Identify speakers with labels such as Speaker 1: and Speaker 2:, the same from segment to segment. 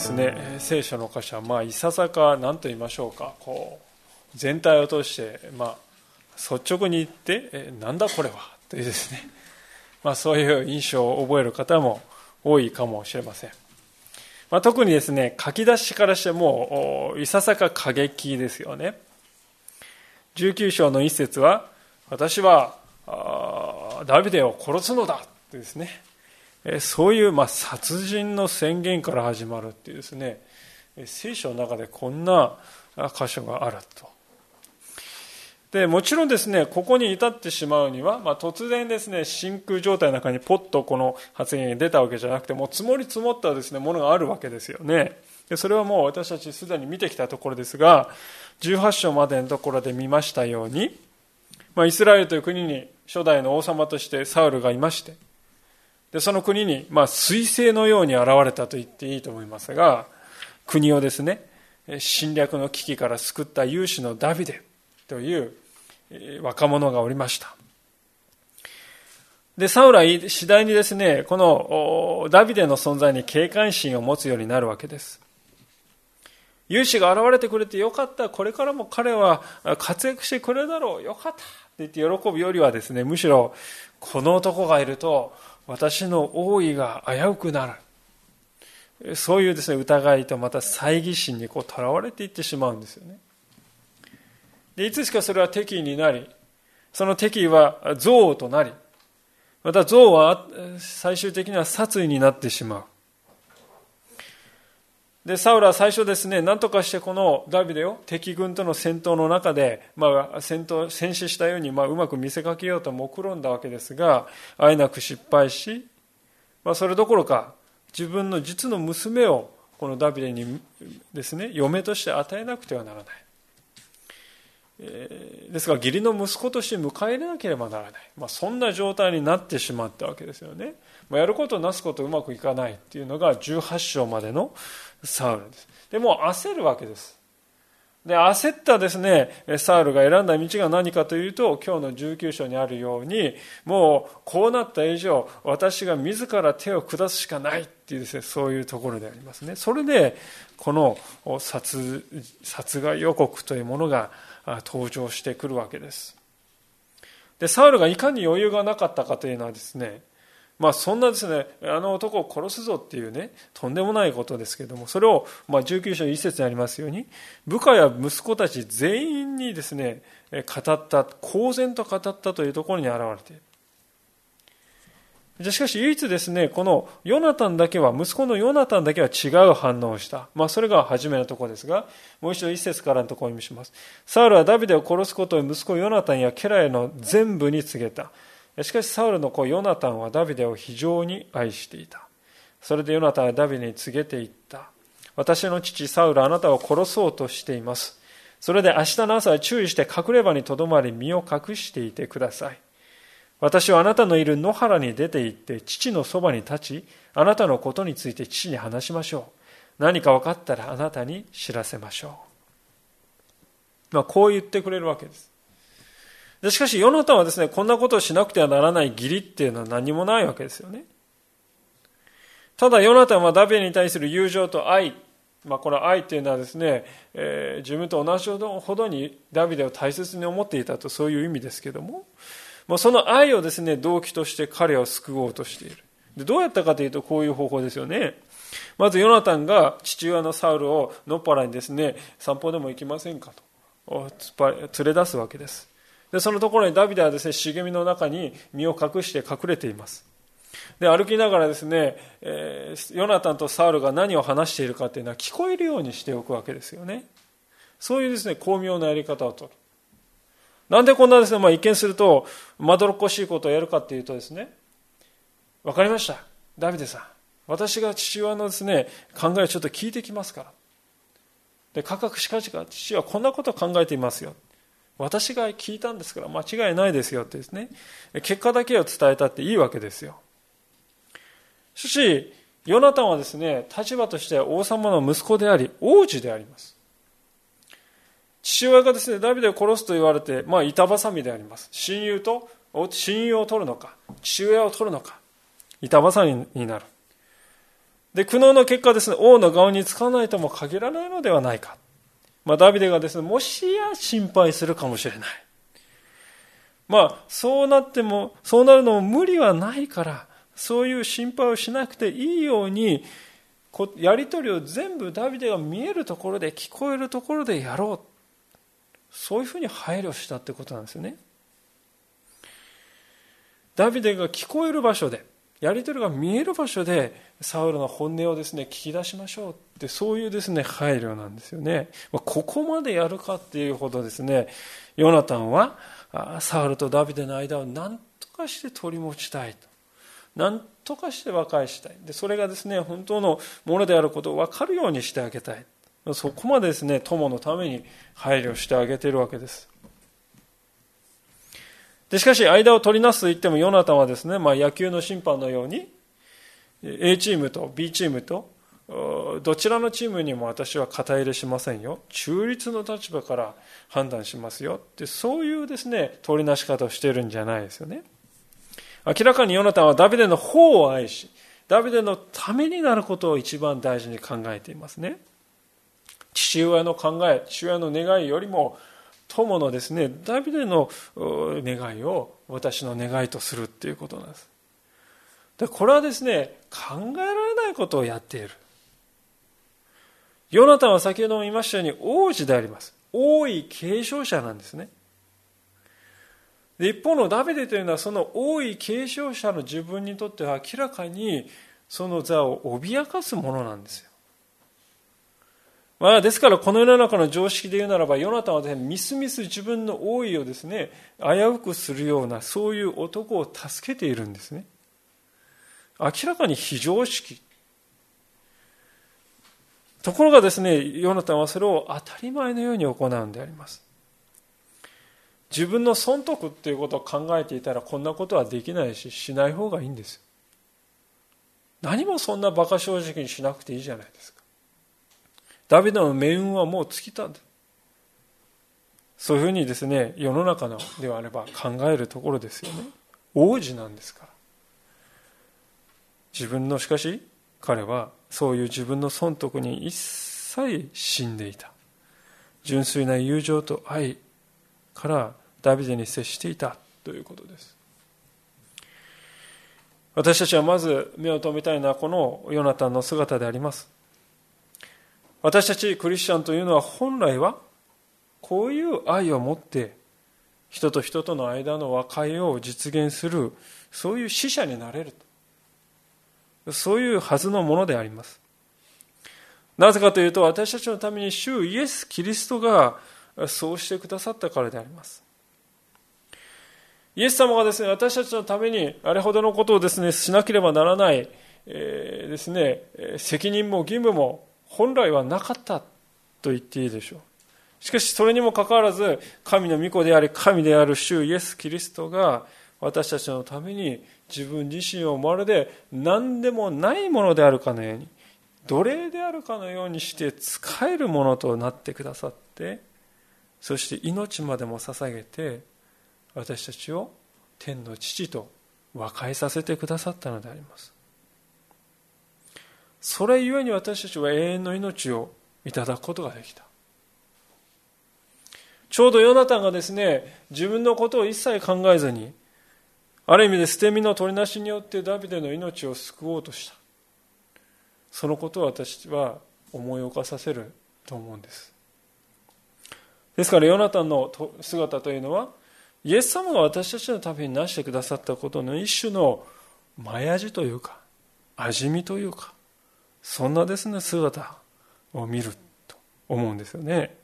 Speaker 1: ですね。聖書の箇所はまあいささか何と言いましょうか。こう全体を通してまあ率直に言ってえなんだこれは？というですね。まあそういう印象を覚える方も多いかもしれません、まあ、特にですね書き出しからしてもいささか過激ですよね。19章の一節は私はダビデを殺すのだ！とですね。そういうまあ殺人の宣言から始まるっていうですね聖書の中でこんな箇所があると。でもちろんですねここに至ってしまうには、まあ、突然ですね真空状態の中にポッとこの発言が出たわけじゃなくてもう積もり積もったですねものがあるわけですよね。でそれはもう私たちすでに見てきたところですが18章までのところで見ましたように、まあ、イスラエルという国に初代の王様としてサウルがいましてでその国に、まあ、彗星のように現れたと言っていいと思いますが国をですね侵略の危機から救った勇士のダビデという若者がおりました。でサウラは次第にですねこのダビデの存在に警戒心を持つようになるわけです。勇士が現れてくれてよかった。これからも彼は活躍してくれるだろう。よかった。って言って喜ぶよりはですねむしろこの男がいると私の王位が危うくなる。そういうですね疑いとまた猜疑心にこうとらわれていってしまうんですよね。でいつしかそれは敵意になりその敵意は憎悪となりまた憎悪は最終的には殺意になってしまう。でサウルは最初ですね何とかしてこのダビデを敵軍との戦闘の中で、まあ、戦闘戦死したように、まあ、うまく見せかけようと目論んだわけですがあえなく失敗し、まあ、それどころか自分の実の娘をこのダビデにですね嫁として与えなくてはならない、ですが義理の息子として迎え入れなければならない、まあ、そんな状態になってしまったわけですよね。やることなすことうまくいかないっていうのが18章までのサウルです。でも焦るわけです。で、焦ったですね、サウルが選んだ道が何かというと、今日の19章にあるように、もうこうなった以上、私が自ら手を下すしかないっていうですね、そういうところでありますね。それで、この殺殺害予告というものが登場してくるわけです。で、サウルがいかに余裕がなかったかというのはですね、まあ、そんなですねあの男を殺すぞっていうねとんでもないことですけれどもそれを、まあ、19章1節にありますように部下や息子たち全員にですね語った公然と語ったというところに現れている。しかし唯一ですねこのヨナタンだけは息子のヨナタンだけは違う反応をした、まあ、それが初めのところですがもう一度一節からのところに見します。サウルはダビデを殺すことを息子ヨナタンやケラへの全部に告げた。しかしサウルの子ヨナタンはダビデを非常に愛していた。それでヨナタンはダビデに告げていった。私の父サウルあなたを殺そうとしています。それで明日の朝は注意して隠れ場にとどまり身を隠していてください。私はあなたのいる野原に出て行って父のそばに立ちあなたのことについて父に話しましょう。何か分かったらあなたに知らせましょう、まあ、こう言ってくれるわけです。でしかし、ヨナタンはですね、こんなことをしなくてはならない義理っていうのは何もないわけですよね。ただ、ヨナタンはダビデに対する友情と愛、まあ、これは愛っていうのはですね、えー、自分と同じほどにダビデを大切に思っていたとそういう意味ですけども、まあ、その愛をですね、動機として彼を救おうとしている。でどうやったかというと、こういう方法ですよね。まず、ヨナタンが父親のサウルを野っ原にですね、散歩でも行きませんかと連れ出すわけです。でそのところにダビデはですね茂みの中に身を隠して隠れています。で歩きながらですね、えー、ヨナタンとサウルが何を話しているかというのは聞こえるようにしておくわけですよね。そういうですね巧妙なやり方をとる。なんでこんなですね、まあ、一見するとまどろっこしいことをやるかっていうとですね分かりました。ダビデさん私が父親のですね考えをちょっと聞いてきますから。で、価格しかしか父はこんなことを考えていますよ。私が聞いたんですから間違いないですよってですね、結果だけを伝えたっていいわけですよ。しかし、ヨナタンはですね、立場としては王様の息子であり、王子であります。父親がですね、ダビデを殺すと言われて、まあ、板挟みであります。親友と、親友を取るのか、父親を取るのか、板挟みになる。で、苦悩の結果ですね、王の顔につかないとも限らないのではないか。まあ、ダビデがですね、もしや心配するかもしれない。まあ、そうなっても、そうなるのも無理はないから、そういう心配をしなくていいように、やりとりを全部ダビデが見えるところで、聞こえるところでやろう。そういうふうに配慮したってことなんですよね。ダビデが聞こえる場所で、やり取りが見える場所で、サウルの本音をですね、聞き出しましょうって、そういうですね、配慮なんですよね。ここまでやるかっていうほどですね、ヨナタンは、サウルとダビデの間を何とかして取り持ちたいと。何とかして和解したい。で、それがですね、本当のものであることを分かるようにしてあげたい。そこまでですね、友のために配慮してあげているわけです。で、しかし、間を取りなすと言っても、ヨナタンはですね、まあ、野球の審判のように、A チームと B チームと、どちらのチームにも私は肩入れしませんよ。中立の立場から判断しますよ。って、そういうですね、取りなし方をしてるんじゃないですよね。明らかにヨナタンはダビデの方を愛し、ダビデのためになることを一番大事に考えていますね。父親の考え、父親の願いよりも、友のですね、ダビデの願いを私の願いとするっていうことなんです。でこれはですね、考えられないことをやっている。ヨナタンは先ほども言いましたように王子であります。王位継承者なんですね。で一方のダビデというのはその王位継承者の自分にとっては明らかにその座を脅かすものなんですよ。まあ、ですからこの世の中の常識で言うならばヨナタンは、ね、みすみす自分の王位をですね危うくするようなそういう男を助けているんですね。明らかに非常識。ところがですねヨナタンはそれを当たり前のように行うんであります。自分の損得っていうことを考えていたらこんなことはできないししない方がいいんです。何もそんな馬鹿正直にしなくていいじゃないですか。ダビデの命運はもう尽きたんだ。そういうふうにですね、世の中のではあれば考えるところですよね。王子なんですから。自分のしかし彼はそういう自分の損得に一切死んでいた。純粋な友情と愛からダビデに接していたということです。私たちはまず目を留めたいのはこのヨナタンの姿であります。私たちクリスチャンというのは本来はこういう愛を持って人と人との間の和解を実現するそういう死者になれると。そういうはずのものであります。なぜかというと私たちのために主イエス・キリストがそうしてくださったからであります。イエス様がですね私たちのためにあれほどのことをですねしなければならない、えー、ですね責任も義務も本来はなかったと言っていいでしょう。しかしそれにもかかわらず神の御子であり神である主イエス・キリストが私たちのために自分自身をまるで何でもないものであるかのように奴隷であるかのようにして使えるものとなってくださってそして命までも捧げて私たちを天の父と和解させてくださったのでありますそれゆえに私たちは永遠の命をいただくことができた。ちょうどヨナタンがですね、自分のことを一切考えずに、ある意味で捨て身の取りなしによってダビデの命を救おうとした。そのことを私は思い起こさせると思うんです。ですからヨナタンの姿というのは、イエス様が私たちのためになしてくださったことの一種の前味というか、味見というか、そんなですね、姿を見ると思うんですよね。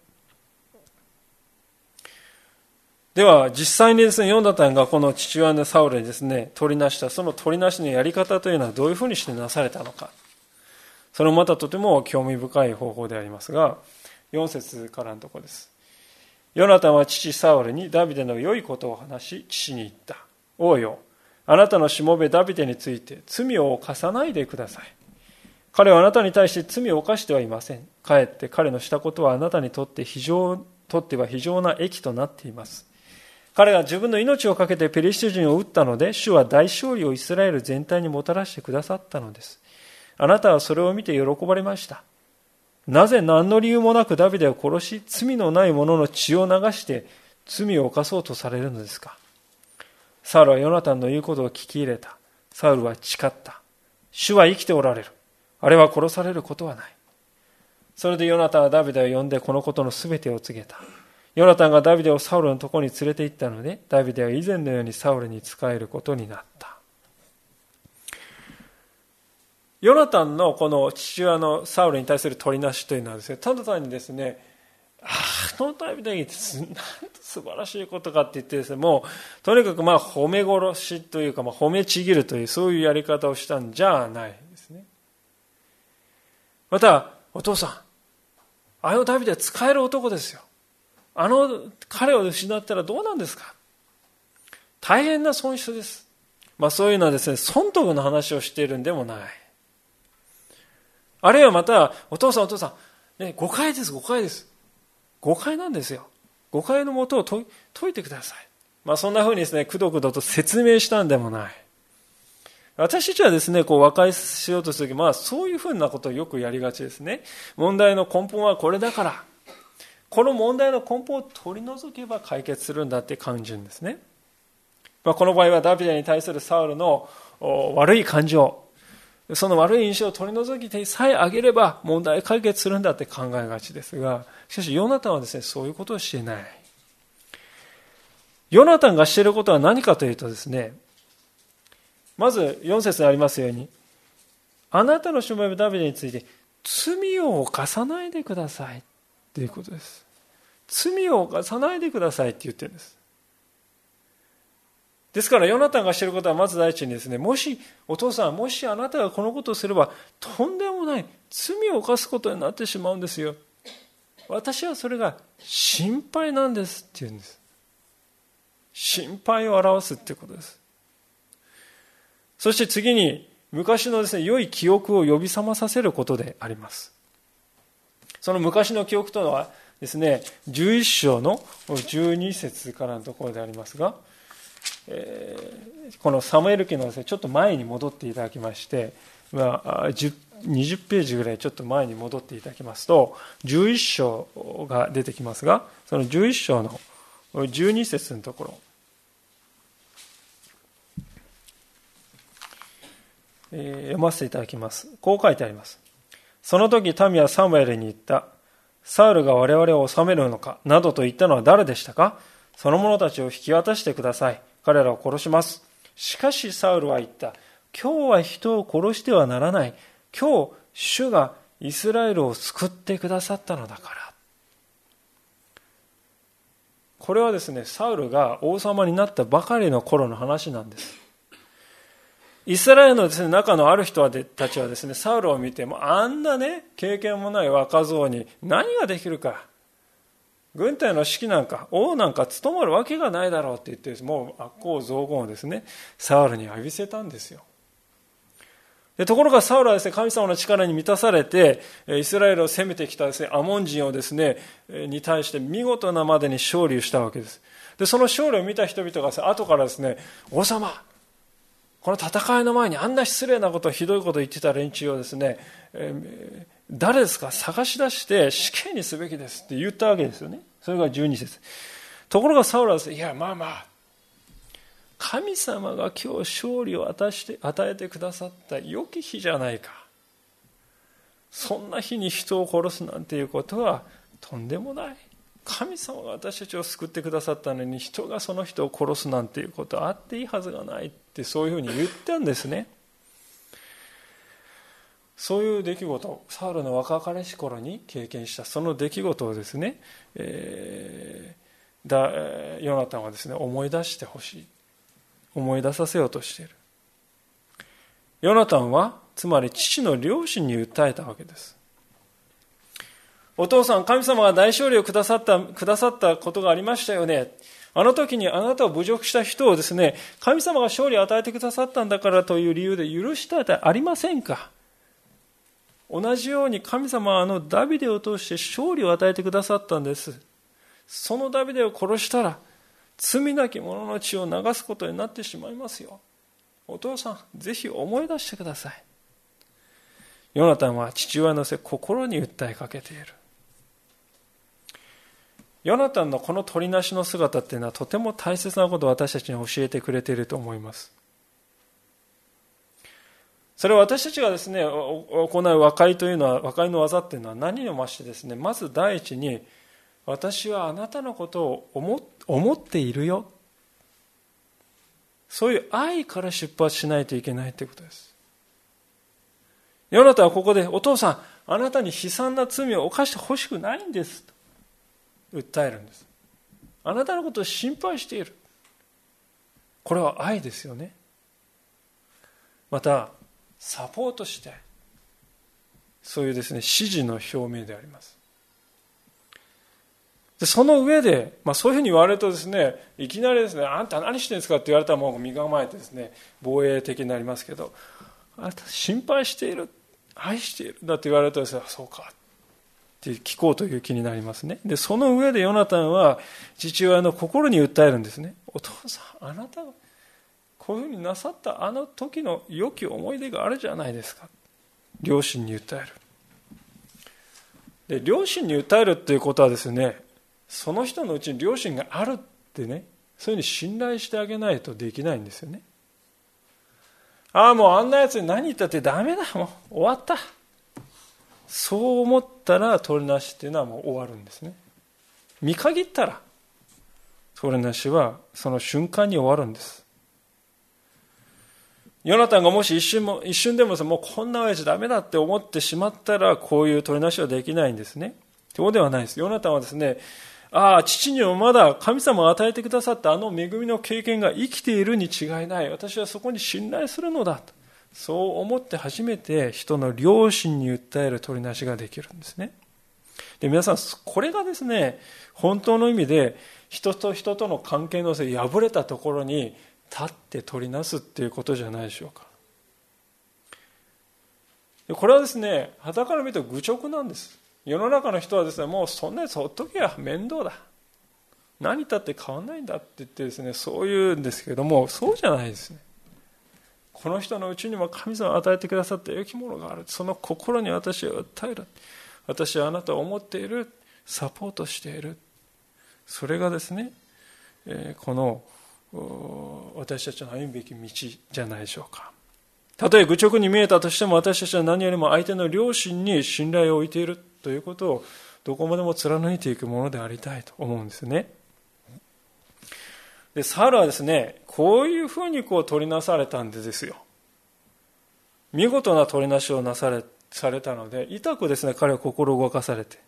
Speaker 1: では、実際にですね、ヨナタンがこの父親のサウルにですね、取りなした、その取りなしのやり方というのはどういうふうにしてなされたのか。それもまたとても興味深い方法でありますが、4節からのとこです。ヨナタンは父サウルにダビデの良いことを話し、父に言った。王よ、あなたのしもべダビデについて罪を犯さないでください。彼はあなたに対して罪を犯してはいません。かえって彼のしたことはあなたにとって非常とっては非常な益となっています。彼が自分の命を懸けてペリシテ人を撃ったので、主は大勝利をイスラエル全体にもたらしてくださったのです。あなたはそれを見て喜ばれました。なぜ何の理由もなくダビデを殺し、罪のない者の血を流して罪を犯そうとされるのですかサウルはヨナタンの言うことを聞き入れた。サウルは誓った。主は生きておられる。あれは殺されることはない。それでヨナタンはダビデを呼んでこのことの全てを告げた。ヨナタンがダビデをサウルのところに連れて行ったので、ダビデは以前のようにサウルに仕えることになった。ヨナタンのこの父親のサウルに対する取りなしというのはですね、ただ単にですね、ああのダビデってなんと素晴らしいことかって言ってですね、もうとにかくまあ褒め殺しというか、まあ、褒めちぎるというそういうやり方をしたんじゃない。また、お父さん、あのダビデは使える男ですよ。あの彼を失ったらどうなんですか大変な損失です。まあそういうのはですね、損得の話をしているんでもない。あるいはまた、お父さんお父さん、ね、誤解です、誤解です。誤解なんですよ。誤解のもとを解いてください。まあそんな風にですね、くどくどと説明したんでもない。私たちはですね、こう和解しようとするとき、まあそういうふうなことをよくやりがちですね。問題の根本はこれだから、この問題の根本を取り除けば解決するんだって感じるんですね。まあ、この場合はダビデに対するサウルの悪い感情、その悪い印象を取り除きてさえあげれば問題解決するんだって考えがちですが、しかしヨナタンはですね、そういうことをしていない。ヨナタンがしていることは何かというとですね、まず4節にありますように、あなたのしもべダビデについて罪を犯さないでくださいということです。罪を犯さないでくださいって言ってるんです。ですから、ヨナタンがしてることはまず第一にですね、もし、お父さん、もしあなたがこのことをすれば、とんでもない罪を犯すことになってしまうんですよ。私はそれが心配なんですって言うんです。心配を表すってことです。そして次に、昔のですね、良い記憶を呼び覚まさせることであります。その昔の記憶というのはですね、11章の12節からのところでありますが、えー、このサムエル記のですね、ちょっと前に戻っていただきまして、まあ、20ページぐらいちょっと前に戻っていただきますと、11章が出てきますが、その11章の12節のところ、えー、読ませていただきます。こう書いてあります。その時民はサムエルに言った。サウルが我々を治めるのか？などと言ったのは誰でしたか？その者たちを引き渡してください。彼らを殺します。しかしサウルは言った。今日は人を殺してはならない。今日、主がイスラエルを救ってくださったのだから。これはですね、サウルが王様になったばかりの頃の話なんです。イスラエルのです、ね、中のある人たちはですね、サウルを見ても、あんなね、経験もない若造に何ができるか。軍隊の指揮なんか、王なんか務まるわけがないだろうって言って、もう悪行増言をですね、サウルに浴びせたんですよ。でところがサウルはですね、神様の力に満たされて、イスラエルを攻めてきたですね、アモン人をですね、に対して見事なまでに勝利したわけです。で、その勝利を見た人々が、後からですね、王様、この戦いの前にあんな失礼なこと、ひどいことを言ってた連中をですね、えー、誰ですか？探し出して死刑にすべきですって言ったわけですよね。それが12節。ところがサウルはですね、いや、まあまあ、神様が今日勝利を与えて与えてくださった良き日じゃないか。そんな日に人を殺すなんていうことはとんでもない。神様が私たちを救ってくださったのに人がその人を殺すなんていうことはあっていいはずがないってそういうふうに言ったんですね。そういう出来事サウルの若かりし頃に経験した。その出来事をですね、えー、だヨナタンはですね思い出してほしい。思い出させようとしている。ヨナタンはつまり父の両親に訴えたわけです。お父さん、神様が大勝利をくださった、くださったことがありましたよね。あの時にあなたを侮辱した人をですね、神様が勝利を与えてくださったんだからという理由で許したでありませんか？同じように神様はあのダビデを通して勝利を与えてくださったんです。そのダビデを殺したら、罪なき者の血を流すことになってしまいますよ。お父さん、ぜひ思い出してください。ヨナタンは父親のせ心に訴えかけている。ヨナタンのこの取りなしの姿っていうのはとても大切なことを私たちに教えてくれていると思います。それは私たちがですね、行う和解というのは、和解の技っていうのは何を増してですね、まず第一に、私はあなたのことを思思っているよ。そういう愛から出発しないといけないということです。ヨナタはここで、お父さん、あなたに悲惨な罪を犯してほしくないんです。と訴えるんです。あなたのことを心配している。これは愛ですよね。また、サポートして、そういうですね、指示の表明であります。でその上で、まあ、そういうふうに言われるとですねいきなりですねあんた何してるんですか？って言われたらもう身構えてですね防衛的になりますけどあなた心配している愛しているだって言われるとですねそうかって聞こうという気になりますね。でその上でヨナタンは父親の心に訴えるんですね。お父さんあなたがこういうふうになさったあの時の良き思い出があるじゃないですか。両親に訴える。で両親に訴えるっていうことはですねその人のうちに両親があるってねそういうふうに信頼してあげないとできないんですよね。ああもうあんなやつに何言ったってダメだもう終わった。そう思ったら取りなしっていうのはもう終わるんですね見限ったら取りなしはその瞬間に終わるんですヨナタンがもし一瞬も一瞬でももうこんな親父ダメだって思ってしまったらこういう取りなしはできないんですねそうではないですヨナタンはですねああ、父にもまだ神様が与えてくださったあの恵みの経験が生きているに違いない。私はそこに信頼するのだと。そう思って初めて人の良心に訴える取りなしができるんですね。で、皆さん、これがですね、本当の意味で人と人との関係のせい破れたところに立って取りなすっていうことじゃないでしょうか。これはですね、肌から見ると愚直なんです。世の中の人はですねもうそんなやつほっとけや面倒だ何たって変わんないんだって言ってですねそう言うんですけどもそうじゃないですねこの人のうちにも神様が与えてくださった良きものがある。その心に私は訴える。私はあなたを思っている。サポートしている。それがですね、この私たちの歩むべき道じゃないでしょうか。たとえ愚直に見えたとしても私たちは何よりも相手の良心に信頼を置いている。ということをどこまでも貫いていくものでありたいと思うんですね。で、サウルはですね、こういうふうにこう取りなされたんでですよ。見事な取りなしをなされ、されたので、痛くですね、彼は心動かされて、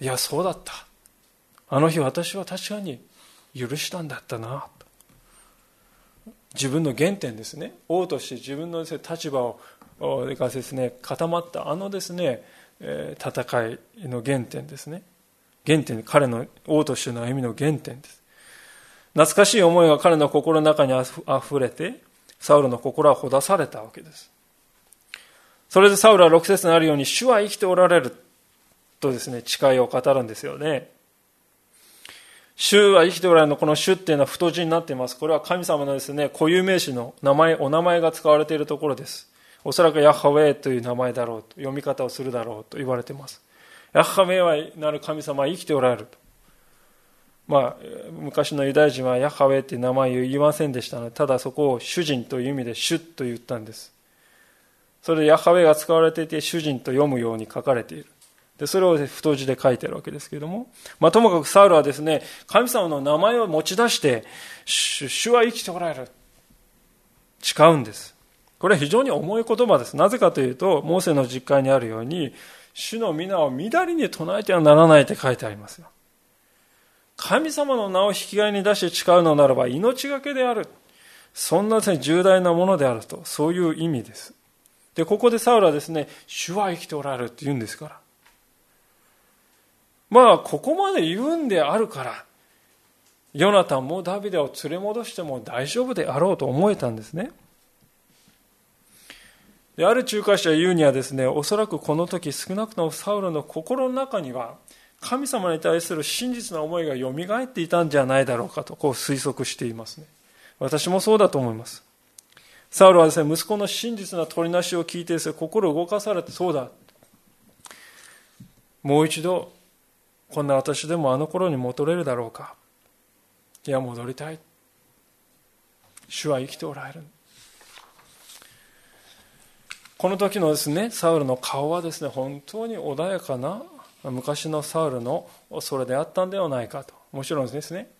Speaker 1: いや、そうだった。あの日私は確かに許したんだったな。自分の原点ですね。王として自分の立場をがですね、固まったあのですね、戦いの原点ですね。原点、彼の王としての歩みの原点です。懐かしい思いが彼の心の中にあふれて、サウルの心はほだされたわけです。それでサウルは6節にあるように、主は生きておられるとですね、誓いを語るんですよね。主は生きておられるの、この主っていうのは太字になっています。これは神様のですね、固有名詞の名前、お名前が使われているところです。おそらくヤッハウェイという名前だろうと、読み方をするだろうと言われています。ヤッハウェイはなる神様は生きておられると。まあ、昔のユダヤ人はヤハウェイという名前を言いませんでしたので、ただそこを主人という意味で主と言ったんです。それでヤハウェが使われていて主人と読むように書かれている。で、それを太字で書いてあるわけですけれども、まあ、ともかくサウルはですね、神様の名前を持ち出して、主は生きておられる。誓うんです。これは非常に重い言葉です。なぜかというと、モーセの実会にあるように、主の皆を乱りに唱えてはならないって書いてありますよ。神様の名を引き換えに出して誓うのならば命がけである。そんな重大なものであると、そういう意味です。で、ここでサウルはですね、主は生きておられるって言うんですから。まあ、ここまで言うんであるから、ヨナタンもダビデを連れ戻しても大丈夫であろうと思えたんですね。である仲介者言うにはですね、おそらくこの時少なくともサウルの心の中には、神様に対する真実な思いがよみがえっていたんじゃないだろうかと、こう推測していますね。私もそうだと思います。サウルはですね、息子の真実な取りなしを聞いてですね、心動かされて、そうだ。もう一度、こんな私でもあの頃に戻れるだろうか。いや、戻りたい。主は生きておられる。この時のですね、サウルの顔はですね、本当に穏やかな昔のサウルのそれであったんではないかと。もちろんですね、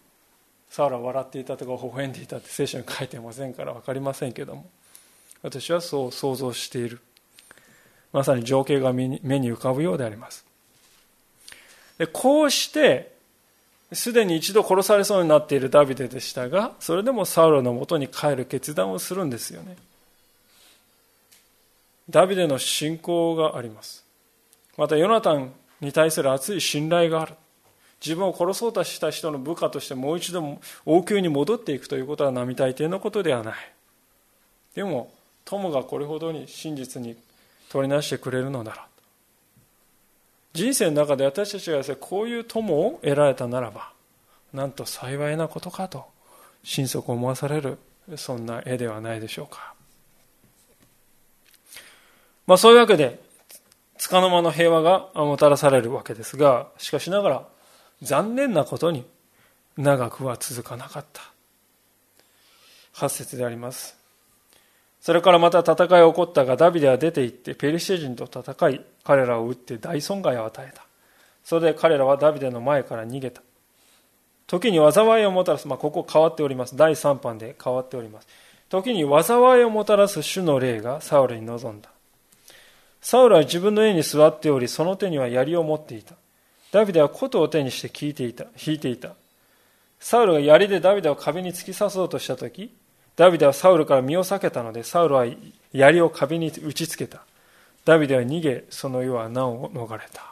Speaker 1: サウルは笑っていたとか微笑んでいたって聖書に書いてませんから分かりませんけども、私はそう想像している。まさに情景が目に浮かぶようであります。でこうして、すでに一度殺されそうになっているダビデでしたが、それでもサウルのもとに帰る決断をするんですよね。ダビデの信仰があります。また、ヨナタンに対する熱い信頼がある。自分を殺そうとした人の部下としてもう一度王宮に戻っていくということは並大抵のことではない。でも、友がこれほどに真実に取りなしてくれるのなら。人生の中で私たちが、こういう友を得られたならば、なんと幸いなことかと、心底思わされる、そんな絵ではないでしょうか。まあそういうわけで、つかの間の平和がもたらされるわけですが、しかしながら、残念なことに長くは続かなかった。8節であります。それからまた戦いが起こったが、ダビデは出て行って、ペリシテ人と戦い、彼らを撃って大損害を与えた。それで彼らはダビデの前から逃げた。時に災いをもたらす、まあ、ここ変わっております。第3版で変わっております。時に災いをもたらす主の霊がサウルに臨んだ。サウルは自分の家に座っており、その手には槍を持っていた。ダビデは琴を手にして聞いていた、弾いていた。サウルが槍でダビデを壁に突き刺そうとしたとき、ダビデはサウルから身を避けたので、サウルは槍を壁に打ちつけた。ダビデは逃げ、その世は難を逃れた。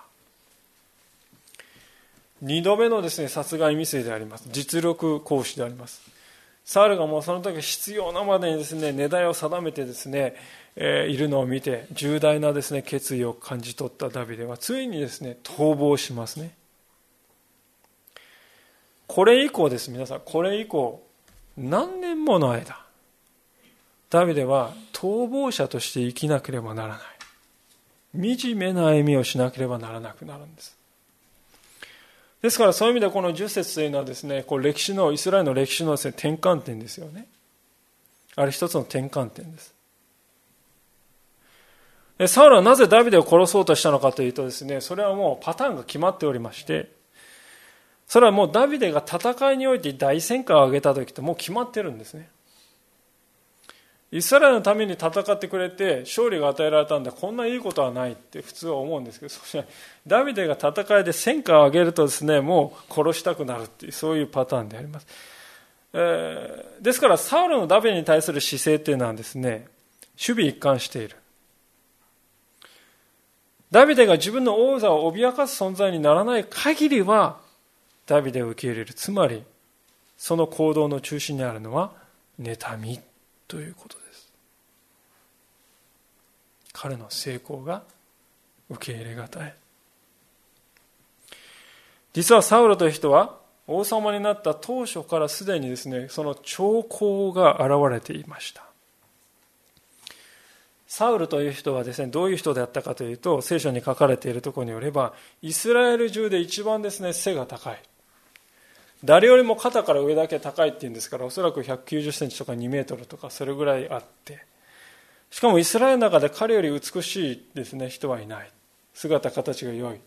Speaker 1: 二度目のですね、殺害未遂であります。実力行使であります。サウルがもうその時必要なまでにですね、値段を定めてですね、いるのを見て、重大なですね、決意を感じ取ったダビデは、ついにですね、逃亡しますね。これ以降です、皆さん、これ以降、何年もの間、ダビデは逃亡者として生きなければならない。惨めな歩みをしなければならなくなるんです。ですからそういう意味でこの10節というのはですね、こう歴史の、イスラエルの歴史のですね、転換点ですよね。あれ一つの転換点です。サウルはなぜダビデを殺そうとしたのかというとですね、それはもうパターンが決まっておりまして、それはもうダビデが戦いにおいて大戦果を上げた時ともう決まってるんですね。イスラエルのために戦ってくれて勝利が与えられたんでこんないいことはないって普通は思うんですけどそうダビデが戦いで戦果を上げるとですねもう殺したくなるっていうそういうパターンであります、えー、ですからサウルのダビデに対する姿勢っていうのはですね守備一貫している。ダビデが自分の王座を脅かす存在にならない限りはダビデを受け入れる。つまりその行動の中心にあるのは妬みということです。彼の成功が受け入れがたい。実はサウロという人は王様になった当初からすでにですねその兆候が現れていました。サウルという人はですねどういう人であったかというと聖書に書かれているところによればイスラエル中で一番ですね背が高い。誰よりも肩から上だけ高いっていうんですからおそらく190センチとか2メートルとかそれぐらいあって。しかもイスラエルの中で彼より美しいですね人はいない。姿形が良い。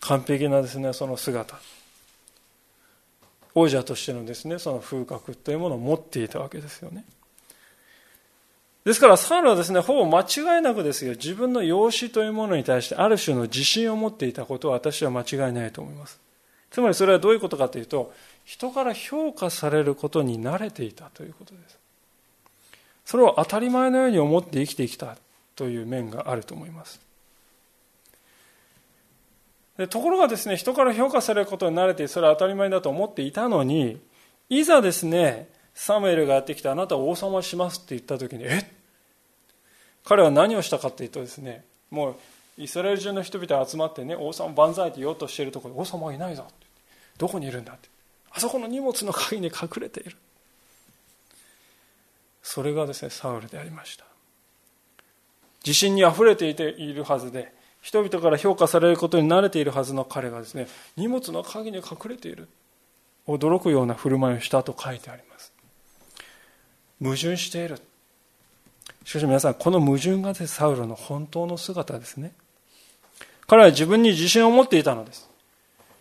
Speaker 1: 完璧なですねその姿。王者としてのですねその風格というものを持っていたわけですよね。ですからサウルはですねほぼ間違いなくですよ自分の容姿というものに対してある種の自信を持っていたことは私は間違いないと思います。つまりそれはどういうことかというと人から評価されることに慣れていたということです。それを当たり前のように思って生きてきたという面があると思います。でところがですね、人から評価されることに慣れて、それは当たり前だと思っていたのに、いざですね、サムエルがやってきて、あなたを王様しますって言った時に、えっ？彼は何をしたかっていうとですね、もうイスラエル中の人々が集まってね、王様万歳って言おうとしているところで、王様はいないぞってどこにいるんだって。あそこの荷物の陰に隠れている。それがですね、サウルでありました。自信にあふれていているはずで、人々から評価されることに慣れているはずの彼がですね、荷物の陰に隠れている。驚くような振る舞いをしたと書いてあります。矛盾している。しかし皆さん、この矛盾が、サウルの本当の姿ですね。彼は自分に自信を持っていたのです。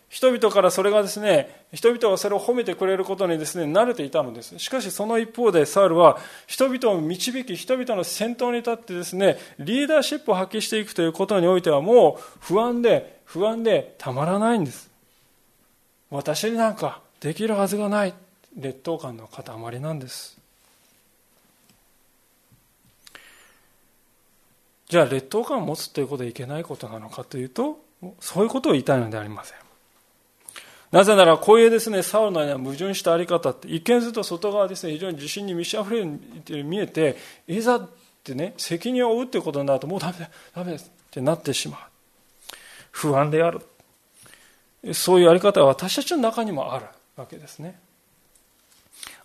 Speaker 1: 人々からそれがですね、人々がそれを褒めてくれることにですね、慣れていたのです。しかしその一方でサウルは人々を導き、人々の先頭に立ってですね、リーダーシップを発揮していくということにおいてはもう不安で、不安でたまらないんです。私になんかできるはずがない。劣等感の塊なんです。じゃあ劣等感を持つということはいけないことなのかというと、そういうことを言いたいのではありません。なぜなら、こういうですね、サウルのような矛盾したあり方って、一見すると外側ですね、非常に自信に満ち溢れて見えて、いざってね、責任を負うっていうことになると、もうダメだ、ダメですってなってしまう。不安である。そういうあり方は私たちの中にもあるわけですね。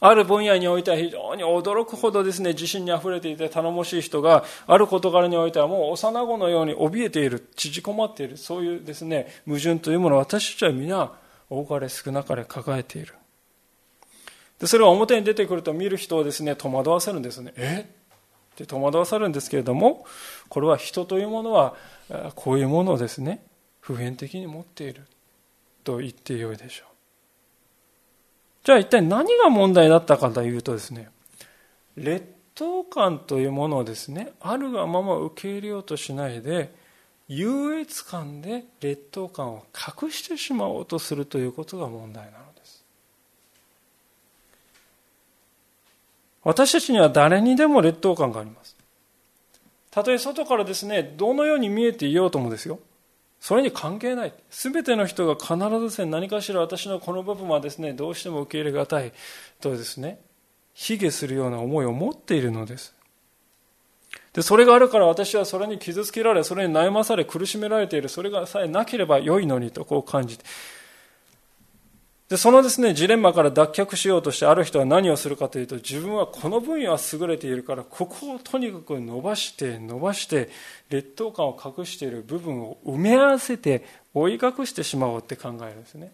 Speaker 1: ある分野においては非常に驚くほどですね、自信に溢れていて頼もしい人が、ある事柄においてはもう幼子のように怯えている、縮こまっている、そういうですね、矛盾というものを私たちは皆、多かれ少なかれ抱えている。で、それは表に出てくると見る人をですね、戸惑わせるんですね。え？って戸惑わされるんですけれども、これは人というものは、こういうものをですね、普遍的に持っていると言ってよいでしょう。じゃあ一体何が問題だったかというとですね、劣等感というものをですね、あるがまま受け入れようとしないで、優越感で劣等感を隠してしまおうとするということが問題なのです。私たちには誰にでも劣等感があります。たとえ外からですねどのように見えていようともですよ。それに関係ない。すべての人が必ずですね何かしら私のこの部分はですねどうしても受け入れがたいとですね卑下するような思いを持っているのです。で、それがあるから私はそれに傷つけられ、それに悩まされ、苦しめられている、それがさえなければ良いのにとこう感じて。で、そのですね、ジレンマから脱却しようとしてある人は何をするかというと、自分はこの分野は優れているから、ここをとにかく伸ばして、伸ばして、劣等感を隠している部分を埋め合わせて、追い隠してしまおうって考えるんですね。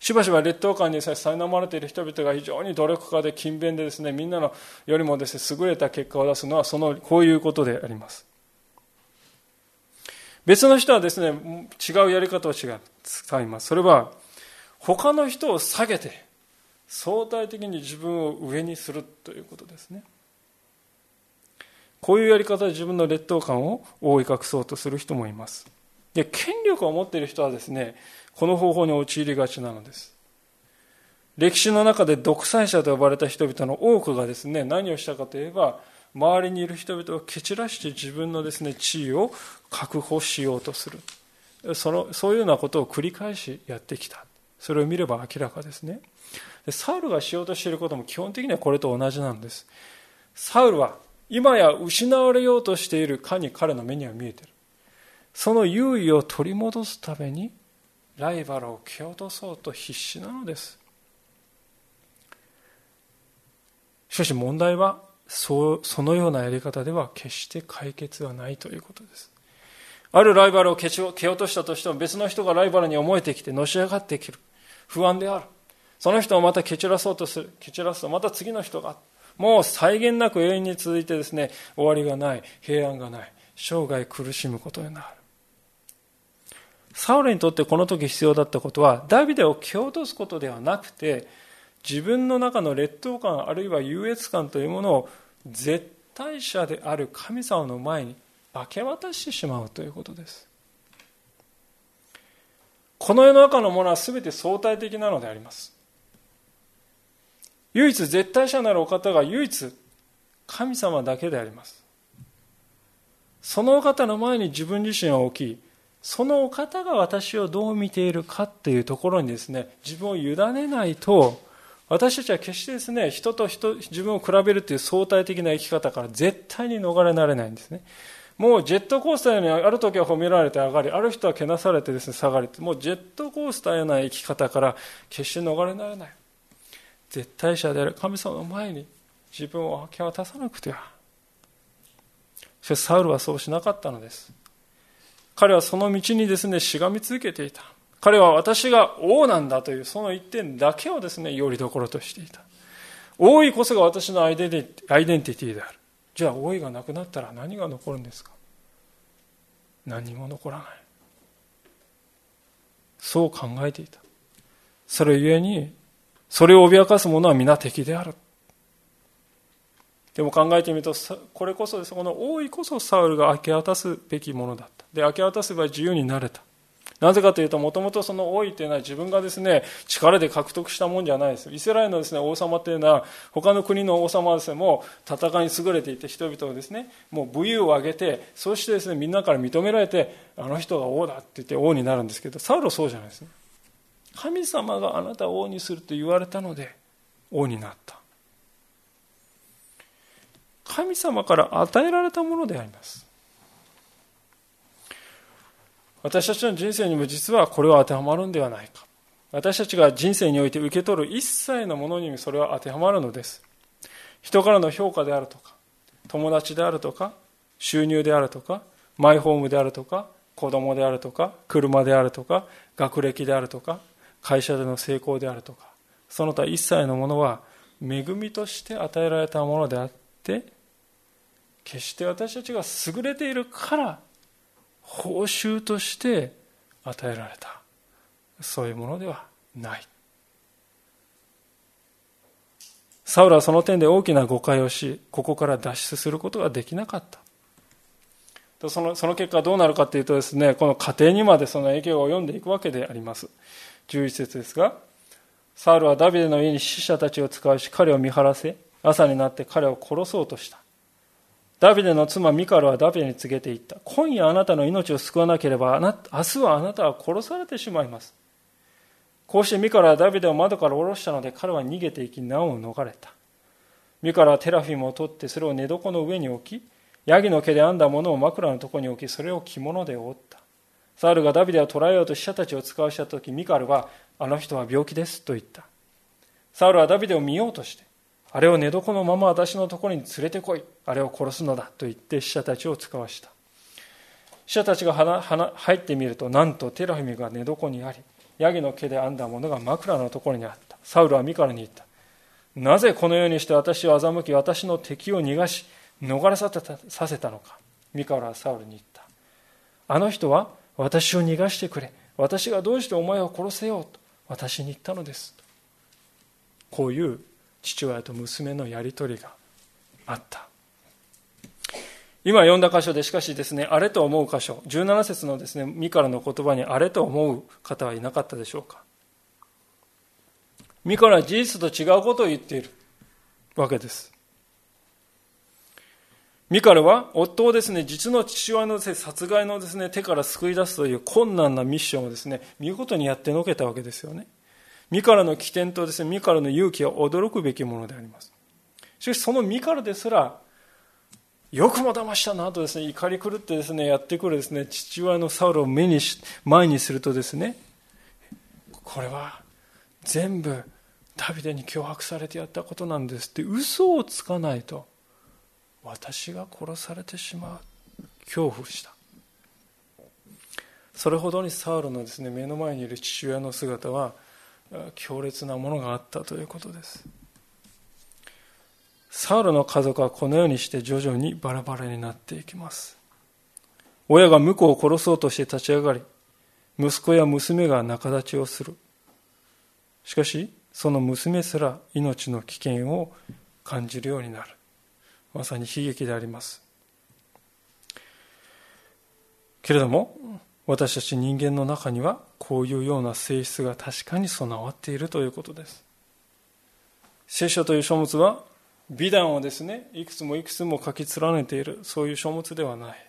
Speaker 1: しばしば劣等感にさえ苛まれている人々が非常に努力家で勤勉でですね、みんなのよりもですね、優れた結果を出すのは、その、こういうことであります。別の人はですね、違うやり方を違う、使います。それは、他の人を下げて、相対的に自分を上にするということですね。こういうやり方で自分の劣等感を覆い隠そうとする人もいます。で、権力を持っている人はですね、この方法に陥りがちなのです。歴史の中で独裁者と呼ばれた人々の多くがですね、何をしたかといえば、周りにいる人々を蹴散らして自分のですね、地位を確保しようとする。その、そういうようなことを繰り返しやってきた。それを見れば明らかですね。でサウルがしようとしていることも基本的にはこれと同じなんです。サウルは今や失われようとしているかに彼の目には見えている。その優位を取り戻すためにライバルを蹴落とそうと必死なのですしかし問題はそそのようなやり方では決して解決はないということですあるライバルを蹴落としたとしても別の人がライバルに思えてきてのし上がってくる。不安である。その人をまた蹴散らそうとする。蹴散らすとまた次の人がもう際限なく永遠に続いてですね終わりがない。平安がない。生涯苦しむことになる。サウルにとってこの時必要だったことは、ダビデを蹴落とすことではなくて、自分の中の劣等感あるいは優越感というものを絶対者である神様の前に明け渡してしまうということです。この世の中のものは全て相対的なのであります。唯一絶対者なるお方が唯一神様だけであります。そのお方の前に自分自身を置き、そのお方が私をどう見ているかというところにですね、自分を委ねないと、私たちは決してですね、人と人、自分を比べるという相対的な生き方から絶対に逃れられないんですね。もうジェットコースターにある時は褒められて上がり、ある人はけなされてですね、下がり、もうジェットコースターへの生き方から決して逃れられない。絶対者である神様の前に自分を明け渡さなくては。しかしサウルはそうしなかったのです。彼はその道にですね、しがみ続けていた。彼は私が王なんだというその一点だけをですね、よりどころとしていた。王位こそが私のアイデンティティである。じゃあ王位がなくなったら何が残るんですか？何も残らない。そう考えていた。それゆえに、それを脅かす者は皆敵である。でも考えてみると、これこそです。この王位こそサウルが明け渡すべきものだった。で、明け渡せば自由になれた。なぜかというと、もともとその王位というのは自分がですね、力で獲得したもんじゃないです。イスラエルのですね、王様というのは、他の国の王様はですね、もう戦いに優れていて、人々をですね、もう武勇を挙げて、そしてですね、みんなから認められて、あの人が王だって言って王になるんですけど、サウルはそうじゃないですね。神様があなたを王にすると言われたので、王になった。神様から与えられたものであります。私たちの人生にも実はこれは当てはまるんではないか。私たちが人生において受け取る一切のものにそれは当てはまるのです。人からの評価であるとか、友達であるとか、収入であるとか、マイホームであるとか、子供であるとか、車であるとか、学歴であるとか、会社での成功であるとか、その他一切のものは恵みとして与えられたものであって、決して私たちが優れているから報酬として与えられた。そういうものではない。サウルはその点で大きな誤解をしここから脱出することができなかった。そのその結果どうなるかというとですねこの家庭にまでその影響を及んでいくわけであります。11節ですがサウルはダビデの家に死者たちを使うし彼を見張らせ朝になって彼を殺そうとした。ダビデの妻ミカルはダビデに告げていった。今夜あなたの命を救わなければ、明日はあなたは殺されてしまいます。こうしてミカルはダビデを窓から下ろしたので、彼は逃げていき、難を逃れた。ミカルはテラフィムを取って、それを寝床の上に置き、ヤギの毛で編んだものを枕のところに置き、それを着物で覆った。サウルがダビデを捕らえようと死者たちを使わしたとき、ミカルは、あの人は病気ですと言った。サウルはダビデを見ようとして、あれを寝床のまま私のところに連れてこい。あれを殺すのだ。と言って死者たちを使わした。死者たちが入ってみると、なんとテラフィミが寝床にあり、ヤギの毛で編んだものが枕のところにあった。サウルはミカルに言った。なぜこのようにして私を欺き、私の敵を逃がし、逃れさせたのか。ミカルはサウルに言った。あの人は私を逃がしてくれ。私がどうしてお前を殺せようと私に言ったのです。こういう父親と娘のやり取りがあった。今読んだ箇所でしかしですね、あれと思う箇所、17節のですね、ミカラの言葉にあれと思う方はいなかったでしょうか。ミカラは事実と違うことを言っているわけです。ミカルは夫をですね、実の父親の殺害のですね、手から救い出すという困難なミッションをですね、見事にやってのけたわけですよね。ミカラの起点とですね、ミカラの勇気は驚くべきものであります。しかしそのミカラですら、よくも騙したなとですね、怒り狂ってですね、やってくるですね、父親のサウルを目にし、前にするとですね、これは全部ダビデに脅迫されてやったことなんですって嘘をつかないと、私が殺されてしまう。恐怖した。それほどにサウルのですね、目の前にいる父親の姿は、強烈なものがあったということです。サウルの家族はこのようにして徐々にバラバラになっていきます。親が婿を殺そうとして立ち上がり息子や娘が仲立ちをする。しかしその娘すら命の危険を感じるようになる。まさに悲劇であります。けれども私たち人間の中にはこういうような性質が確かに備わっているということです聖書という書物は美談をですねいくつもいくつも書き連ねているそういう書物ではない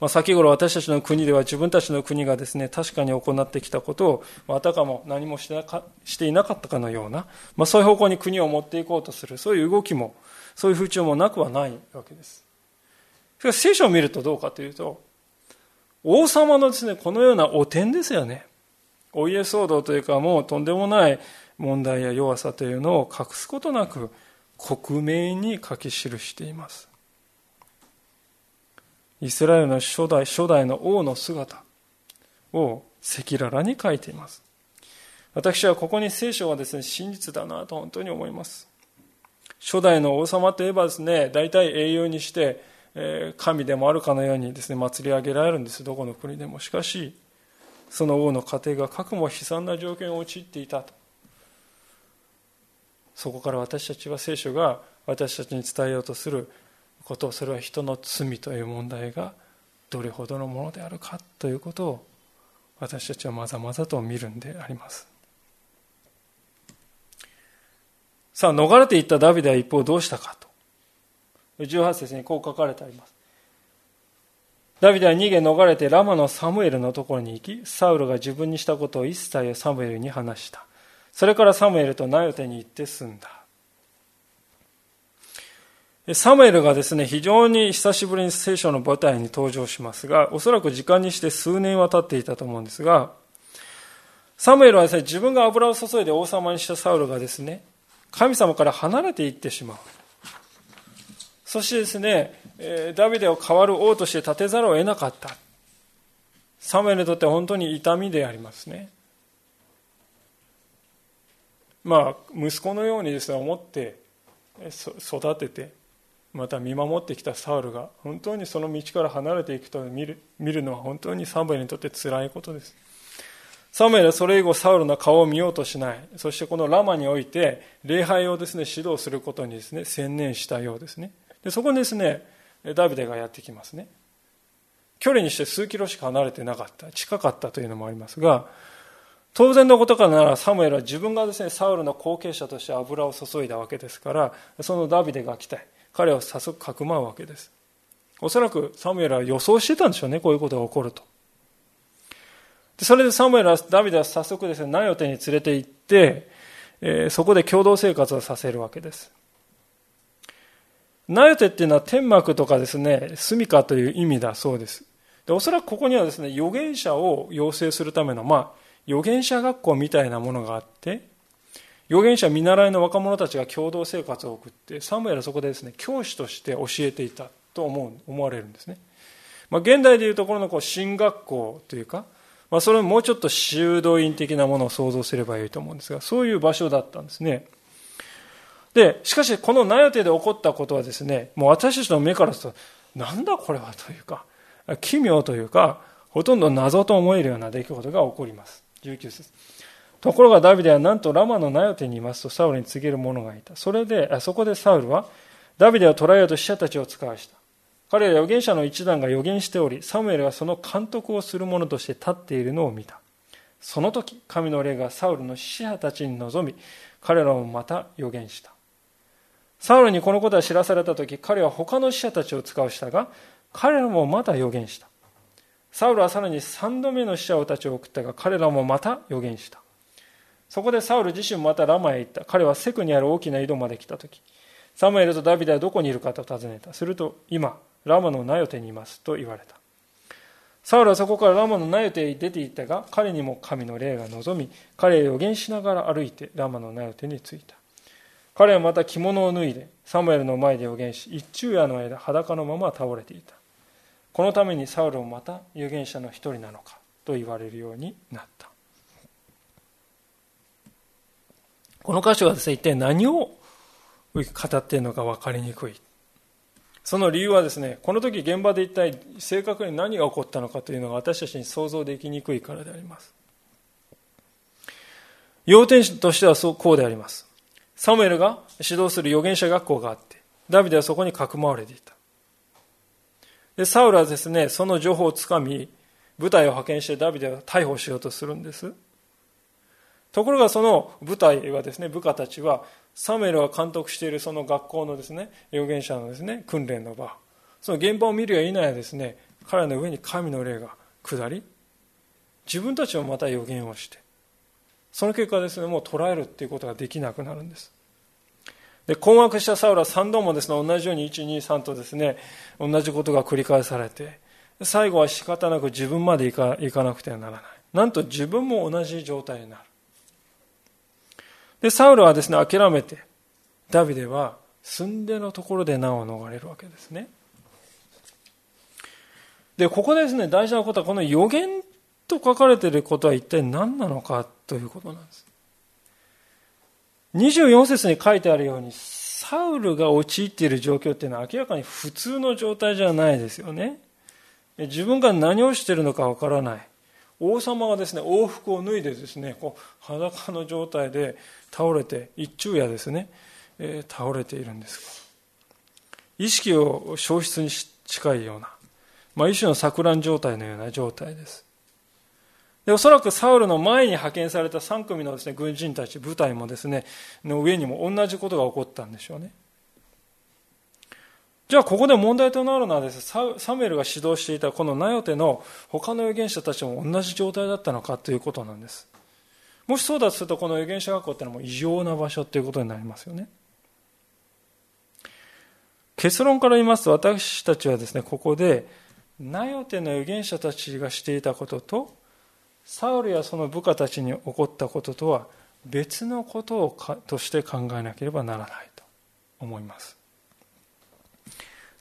Speaker 1: まあ、先頃私たちの国では自分たちの国がですね、確かに行ってきたことを、あたかも何もしてしていなかったかのような、まあ、そういう方向に国を持っていこうとする、そういう動きも、そういう風潮もなくはないわけです。しかし聖書を見るとどうかというと、王様のですね、このような汚点ですよね。お家騒動というかもうとんでもない問題や弱さというのを隠すことなく、克明に書き記しています。イスラエルの初代、初代の王の姿を赤裸々に書いています。私はここに聖書はですね、真実だなと本当に思います。初代の王様といえばですね、大体英雄にして、神でもあるかのようにですね、祭り上げられるんです。どこの国でも。しかし、その王の家庭がかくも悲惨な状況に陥っていたと。そこから私たちは聖書が私たちに伝えようとすることそれは人の罪という問題がどれほどのものであるかということを私たちはまざまざと見るんでありますさあ逃れていったダビデは一方どうしたかと18節にこう書かれてあります。ダビデは逃げ逃れてラマのサムエルのところに行きサウルが自分にしたことを一切サムエルに話した。それからサムエルとナヨテに行って住んだ。サムエルがですね、非常に久しぶりに聖書の舞台に登場しますが、おそらく時間にして数年は経っていたと思うんですが、サムエルはですね、自分が油を注いで王様にしたサウルがですね、神様から離れていってしまう。そしてですね、ダビデを代わる王として立てざるを得なかった。サムエルにとって本当に痛みでありますね。まあ、息子のようにですね、思って育てて、また見守ってきたサウルが本当にその道から離れていくと見る見るのは本当にサムエルにとって辛いことです。サムエルはそれ以後サウルの顔を見ようとしない。そしてこのラマにおいて礼拝をですね、指導することにですね、専念したようですね。でそこにですね、ダビデがやってきますね。距離にして数キロしか離れてなかった。近かったというのもありますが、当然のことからならサムエルは自分がですね、サウルの後継者として油を注いだわけですから、そのダビデが来たい。彼を早速かくまうわけです。おそらくサムエルは予想してたんでしょうね、こういうことが起こると。でそれでサムエルは、ダビデは早速ですね、ナヨテに連れて行って、えー、そこで共同生活をさせるわけです。ナヨテっていうのは天幕とかですね、住処という意味だそうです。でおそらくここにはですね、預言者を養成するための、まあ、預言者学校みたいなものがあって、預言者見習いの若者たちが共同生活を送ってサムエルはそこでですね教師として教えていたと思う思われるんですね、まあ、現代でいうところのこう進学校というか、まあ、それももうちょっと修道院的なものを想像すればいいと思うんですがそういう場所だったんですねでしかしこのナヨテで起こったことはですねもう私たちの目からするとなんだこれはというか奇妙というかほとんど謎と思えるような出来事が起こります19節ところがダビデはなんとラマのナヨテにいますとサウルに告げる者がいた。それで、そこでサウルはダビデを捕らえようと死者たちを使わした。彼ら預言者の一団が預言しており、サムエルはその監督をする者として立っているのを見た。その時、神の霊がサウルの死者たちに臨み、彼らもまた預言した。サウルにこのことが知らされた時、彼は他の死者たちを使わしたが、彼らもまた預言した。サウルはさらに三度目の死者たちを送ったが、彼らもまた預言した。そこでサウル自身もまたラマへ行った。彼はセクにある大きな井戸まで来た時、サムエルとダビデはどこにいるかと尋ねた。すると、今、ラマのナヨテにいますと言われた。サウルはそこからラマのナヨテへ出て行ったが、彼にも神の霊が望み、彼へ予言しながら歩いてラマのナヨテに着いた。彼はまた着物を脱いで、サムエルの前で予言し、一昼夜の間裸のまま倒れていた。このためにサウルもまた預言者の一人なのかと言われるようになった。この箇所はですね、一体何を語っているのか分かりにくい。その理由はですね、この時現場で一体正確に何が起こったのかというのが私たちに想像できにくいからであります。要点としてはそうこうであります。サムエルが指導する預言者学校があって、ダビデはそこにかくまわれていた。で、サウルはですね、その情報をつかみ、部隊を派遣してダビデを逮捕しようとするんです。ところがその部隊はですね、部下たちは、サムエルが監督しているその学校のですね、預言者のですね、訓練の場、その現場を見るや否やですね、彼の上に神の霊が下り、自分たちもまた予言をして、その結果ですね、もう捉えるっていうことができなくなるんです。で、困惑したサウルは3度もですね、同じように1、2、3とですね、同じことが繰り返されて、最後は仕方なく自分まで行か行かなくてはならない。なんと自分も同じ状態になる。で、サウルはですね、諦めて、ダビデは住んでのところで難を逃れるわけですね。で、ここでですね、大事なことは、この予言と書かれていることは一体何なのかということなんです。24節に書いてあるように、サウルが陥っている状況っていうのは明らかに普通の状態じゃないですよね。自分が何をしているのかわからない。王様がですね、往復を脱いでですね、こう裸の状態で倒れて、一昼夜ですね、えー、倒れているんです意識を消失に近いような、まあ、一種の錯乱状態のような状態です。で、おそらくサウルの前に派遣された3組のですね、軍人たち、部隊もですね、の上にも同じことが起こったんでしょうね。じゃあ、ここで問題となるのはですね、サムエルが指導していたこのナヨテの他の預言者たちも同じ状態だったのかということなんです。もしそうだとすると、この預言者学校ってのはもう異常な場所ということになりますよね。結論から言いますと、私たちはですね、ここで、ナヨテの預言者たちがしていたことと、サウルやその部下たちに起こったこととは別のことをとして考えなければならないと思います。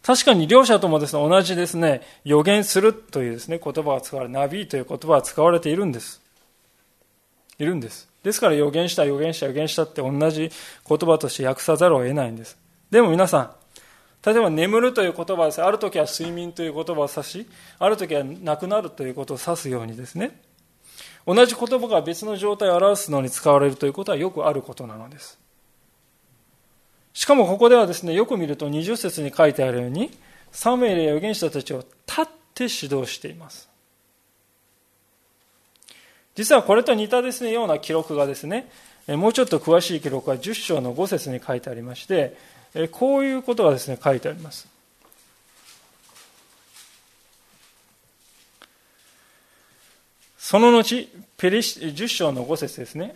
Speaker 1: 確かに両者ともですね、同じですね、予言するというですね、言葉が使われ、ナビーという言葉が使われているんです。いるんです。ですから予言した、予言した、予言したって同じ言葉として訳さざるを得ないんです。でも皆さん、例えば眠るという言葉です。ある時は睡眠という言葉を指し、ある時は亡くなるということを指すようにですね、同じ言葉が別の状態を表すのに使われるということはよくあることなのです。しかもここではですね、よく見ると20節に書いてあるように、サムエルや預言者たちを立って指導しています。実はこれと似たですね、ような記録がですね、もうちょっと詳しい記録は10章の5節に書いてありまして、こういうことがですね、書いてあります。その後、ペリシ10章の5節ですね。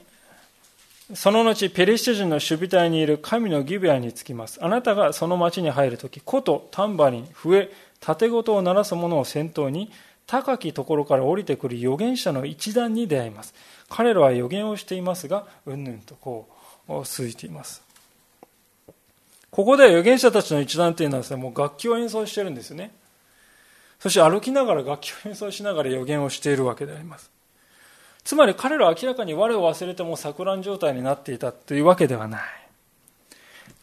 Speaker 1: その後、ペリシテ人の守備隊にいる神のギベアにつきます。あなたがその町に入るとき、琴、タンバリン、笛、盾事を鳴らす者を先頭に、高きところから降りてくる預言者の一団に出会います。彼らは預言をしていますが、うんぬんとこう、続いています。ここで預言者たちの一団というのはですね、もう楽器を演奏してるんですよね。そして歩きながら楽器を演奏しながら予言をしているわけであります。つまり彼らは明らかに我を忘れても錯乱状態になっていたというわけではない。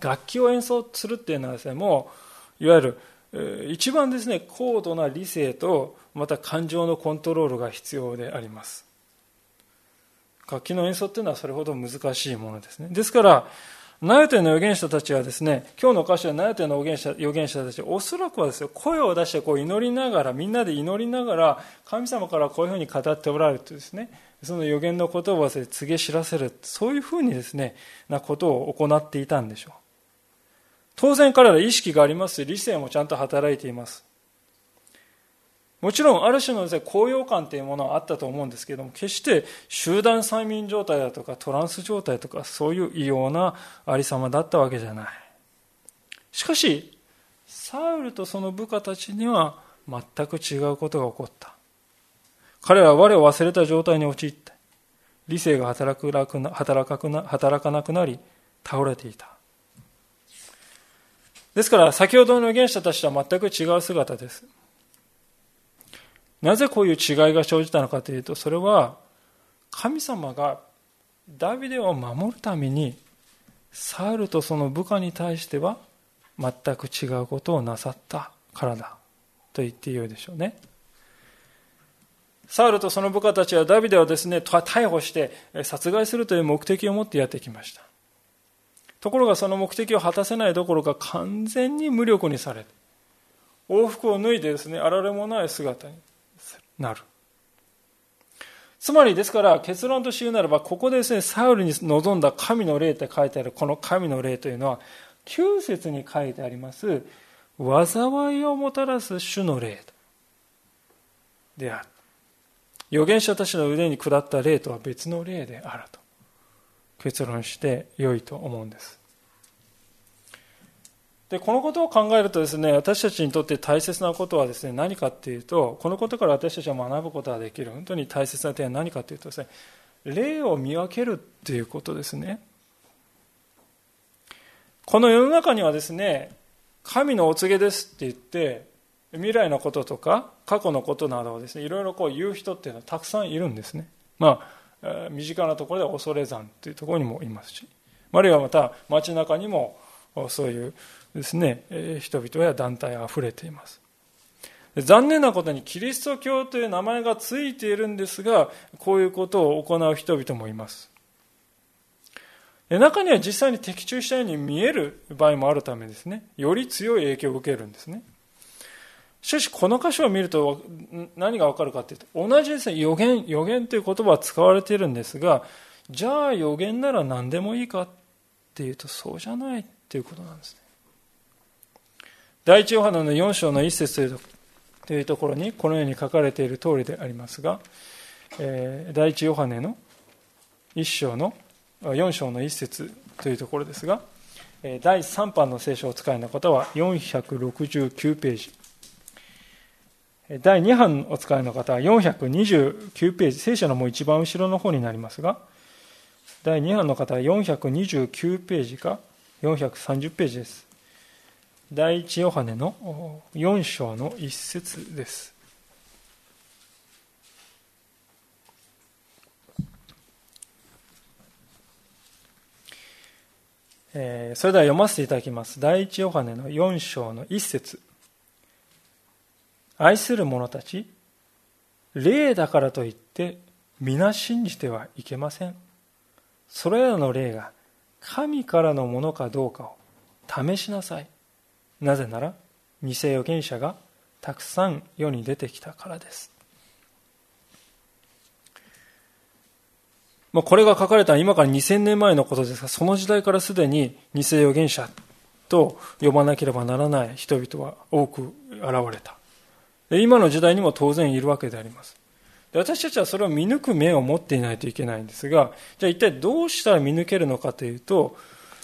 Speaker 1: 楽器を演奏するっていうのはですね、もう、いわゆる、一番ですね、高度な理性と、また感情のコントロールが必要であります。楽器の演奏っていうのはそれほど難しいものですね。ですから、ナヨテの預言者たちはですね、今日の歌詞はナヨテの預言者預言者たち、おそらくはですよ、声を出してこう祈りながら、みんなで祈りながら、神様からこういうふうに語っておられるとですね、その預言の言葉を告げ知らせる、そういうふうにですね、なことを行っていたんでしょう。当然彼ら意識がありますし、理性もちゃんと働いています。もちろん、ある種のです、ね、高揚感というものはあったと思うんですけれども、決して集団催眠状態だとかトランス状態とか、そういう異様なありさまだったわけじゃない。しかし、サウルとその部下たちには全く違うことが起こった。彼らは我を忘れた状態に陥って、理性が働くな働かな働かなくなり、倒れていた。ですから、先ほどの預言者たちとは全く違う姿です。なぜこういう違いが生じたのかというと、それは神様がダビデを守るために、サウルとその部下に対しては全く違うことをなさったからだと言ってよいでしょうね。サウルとその部下たちはダビデをですね、逮捕して殺害するという目的を持ってやってきました。ところがその目的を果たせないどころか完全に無力にされ、往復を脱いでですね、あられもない姿になる。つまりですから結論として言うならば、ここでですね、サウルに望んだ神の霊って書いてある、この神の霊というのは、9節に書いてあります、災いをもたらす主の霊である。預言者たちの腕に下った霊とは別の霊であると結論して良いと思うんです。でこのことを考えるとですね私たちにとって大切なことはですね何かっていうとこのことから私たちは学ぶことができる。本当に大切な点は何かというとですね霊を見分けるっていうことですね。この世の中にはですね神のお告げですって言って未来のこととか過去のことなどをですねいろいろこう言う人っていうのはたくさんいるんですね。まあ身近なところで恐れ山というところにもいますしあるいはまた街中にもそういうですね、人々や団体が溢れています。残念なことにキリスト教という名前がついているんですが、こういうことを行う人々もいます。中には実際に的中したように見える場合もあるためですね、より強い影響を受けるんですね。しかし、この箇所を見ると何がわかるかというと、同じですね、予言、予言という言葉は使われているんですが、じゃあ予言なら何でもいいかっていうと、そうじゃないということなんですね。第一ヨハネの4章の一節というところにこのように書かれている通りでありますが、えー、第一ヨハネの1章の4章の一節というところですが、第3版の聖書をお使いの方は469ページ。第2版お使いの方は429ページ。聖書のもう一番後ろの方になりますが、第2版の方は429ページか430ページです。第一ヨハネの4章の一節です。えー、それでは読ませていただきます。第一ヨハネの4章の一節愛する者たち、霊だからといって皆信じてはいけません。それらの霊が神からのものかどうかを試しなさい。なぜなら偽預言者がたくさん世に出てきたからですまあ、これが書かれた今から2000年前のことですが、その時代からすでに偽預言者と呼ばなければならない人々は多く現れた。今の時代にも当然いるわけであります。私たちはそれを見抜く目を持っていないといけないんですが、じゃあ一体どうしたら見抜けるのかというと、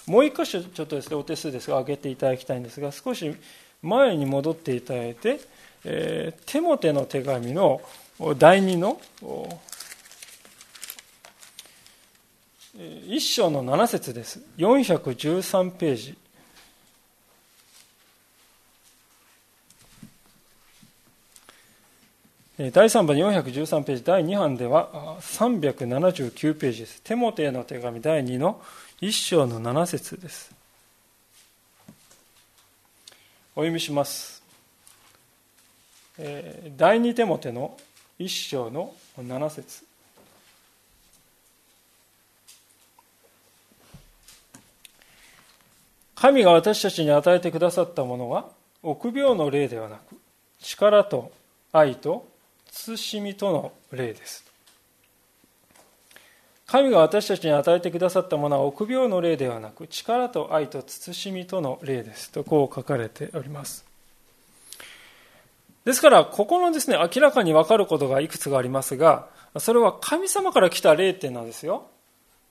Speaker 1: もう一箇所ちょっとですねお手数ですが挙げていただきたいんですが少し前に戻っていただいて、えー、テモテの手紙の第2の一章の7節です。413ページ。第3番413ページ。第2版では379ページです。テモテへの手紙第2の一章の七節です。お読みします。第二手モての一章の七節神が私たちに与えてくださったものは臆病の霊ではなく力と愛と慎みとの霊です神が私たちに与えてくださったものは臆病の霊ではなく力と愛と慎みとの霊です。とこう書かれております。ですからここのですね明らかに分かることがいくつかありますがそれは神様から来た霊っていうのはですよ。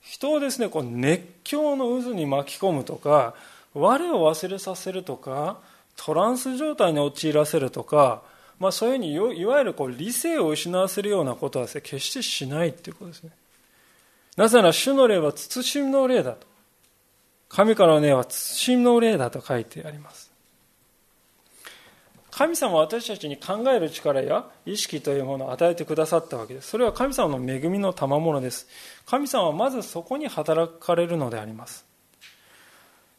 Speaker 1: 人をですねこう熱狂の渦に巻き込むとか我を忘れさせるとかトランス状態に陥らせるとか、まあ、そういうふうにいわゆるこう理性を失わせるようなことはです、ね、決してしないということですね。なぜなら主の霊は慎みの霊だと。神からの霊は慎みの霊だと書いてあります。神様は私たちに考える力や意識というものを与えてくださったわけです。それは神様の恵みの賜物です。神様はまずそこに働かれるのであります。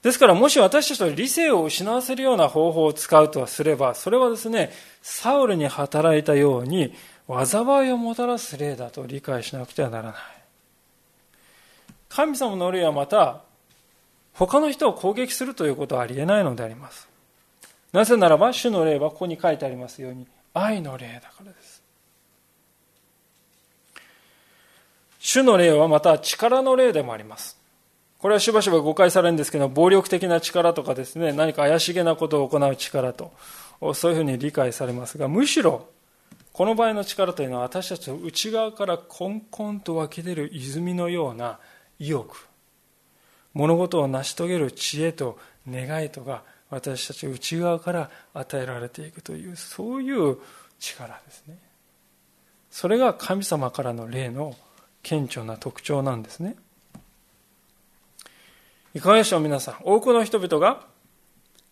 Speaker 1: ですからもし私たちと理性を失わせるような方法を使うとすれば、それはですね、サウルに働いたように災いをもたらす霊だと理解しなくてはならない。神様の霊はまた他の人を攻撃するということはありえないのであります。なぜならば主の霊はここに書いてありますように愛の霊だからです。主の霊はまた力の霊でもあります。これはしばしば誤解されるんですけど暴力的な力とかですね何か怪しげなことを行う力とそういうふうに理解されますがむしろこの場合の力というのは私たちの内側からコンコンと湧き出る泉のような意欲。物事を成し遂げる知恵と願いとが私たち内側から与えられていくというそういう力ですね。それが神様からの霊の顕著な特徴なんですね。いかがでしょう皆さん。多くの人々が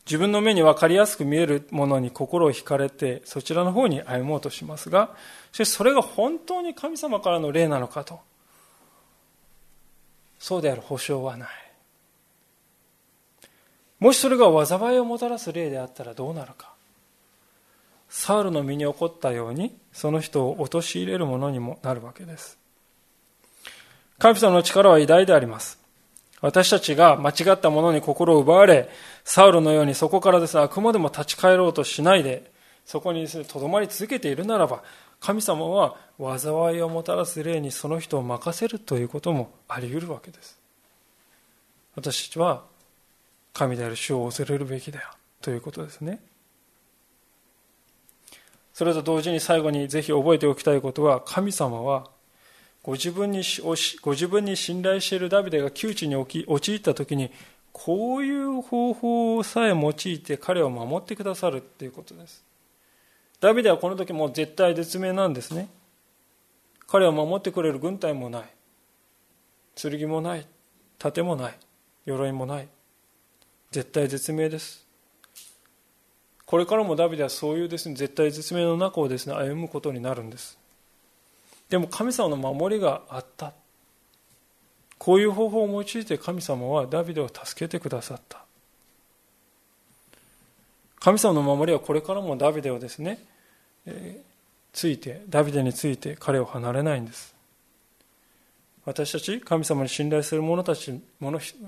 Speaker 1: 自分の目に分かりやすく見えるものに心を惹かれてそちらの方に歩もうとしますがしかしそれが本当に神様からの霊なのかと。そうである保証はない。もしそれが災いをもたらす霊であったらどうなるか。サウルの身に起こったようにその人を陥れるものにもなるわけです。神様の力は偉大であります。私たちが間違ったものに心を奪われ、サウルのようにそこからです。ね、あくまでも立ち返ろうとしないで、そこにですね、とどまり続けているならば、神様は災いをもたらす霊にその人を任せるということもあり得るわけです。私たちは神である主を恐れるべきだよということですね。それと同時に最後にぜひ覚えておきたいことは、神様はご自分にご自分に信頼しているダビデが窮地に陥った時にこういう方法さえ用いて彼を守ってくださるということですダビデはこの時もう絶対絶命なんですね。彼を守ってくれる軍隊もない。剣もない。盾もない。鎧もない。絶対絶命です。これからもダビデはそういうですね。絶対絶命の中をですね歩むことになるんです。でも神様の守りがあった。こういう方法を用いて神様はダビデを助けてくださった。神様の守りはこれからもダビデをですね、えー、ついてダビデについて彼を離れないんです。私たち神様に信頼する者たち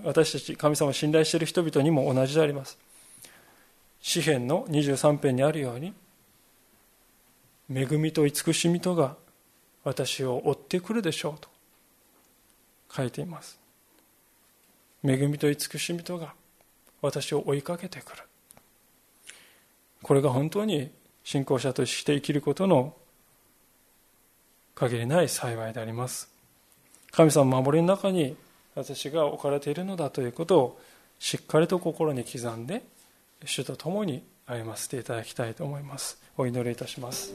Speaker 1: 私たち神様を信頼している人々にも同じであります。詩篇の23編にあるように恵みと慈しみとが私を追ってくるでしょうと書いています。恵みと慈しみとが私を追いかけてくる。これが本当に信仰者として生きることの限りない幸いであります。神様の守りの中に私が置かれているのだということをしっかりと心に刻んで主と共に歩ませていただきたいと思います。お祈りいたします。